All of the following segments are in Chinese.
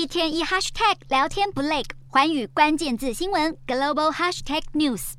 一天一 hashtag 聊天不累，环宇关键字新闻 global hashtag news。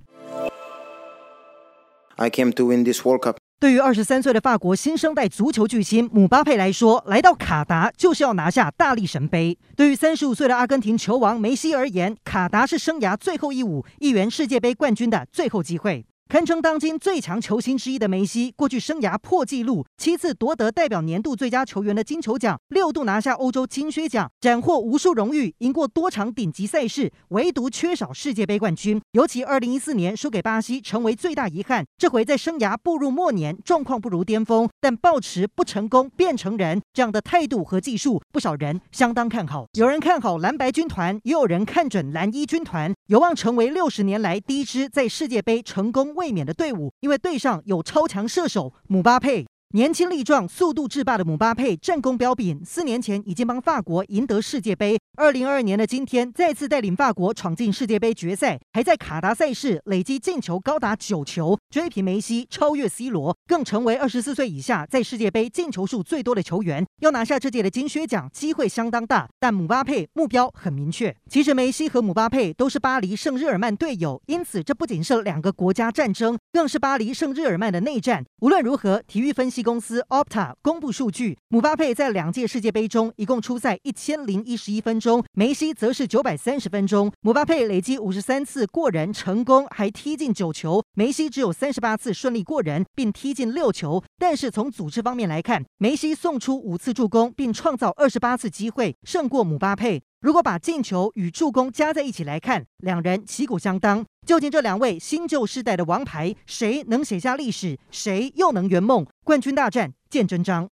I came to win this World Cup. 对于二十三岁的法国新生代足球巨星姆巴佩来说，来到卡达就是要拿下大力神杯。对于三十五岁的阿根廷球王梅西而言，卡达是生涯最后一舞，一圆世界杯冠军的最后机会。堪称当今最强球星之一的梅西，过去生涯破纪录，七次夺得代表年度最佳球员的金球奖，六度拿下欧洲金靴奖，斩获无数荣誉，赢过多场顶级赛事，唯独缺少世界杯冠军。尤其二零一四年输给巴西，成为最大遗憾。这回在生涯步入末年，状况不如巅峰，但抱持不成功便成仁这样的态度和技术，不少人相当看好。有人看好蓝白军团，也有人看准蓝衣军团，有望成为六十年来第一支在世界杯成功卫冕的队伍，因为队上有超强射手姆巴佩。年轻力壮、速度制霸的姆巴佩战功彪炳，四年前已经帮法国赢得世界杯。二零二二年的今天，再次带领法国闯进世界杯决赛，还在卡达赛事累积进球高达九球，追平梅西，超越 C 罗，更成为二十四岁以下在世界杯进球数最多的球员。要拿下这届的金靴奖，机会相当大。但姆巴佩目标很明确。其实梅西和姆巴佩都是巴黎圣日耳曼队友，因此这不仅是两个国家战争，更是巴黎圣日耳曼的内战。无论如何，体育分析。公司 Opta 公布数据，姆巴佩在两届世界杯中一共出赛一千零一十一分钟，梅西则是九百三十分钟。姆巴佩累计五十三次过人成功，还踢进九球；梅西只有三十八次顺利过人，并踢进六球。但是从组织方面来看，梅西送出五次助攻，并创造二十八次机会，胜过姆巴佩。如果把进球与助攻加在一起来看，两人旗鼓相当。究竟这两位新旧世代的王牌，谁能写下历史，谁又能圆梦？冠军大战见真章。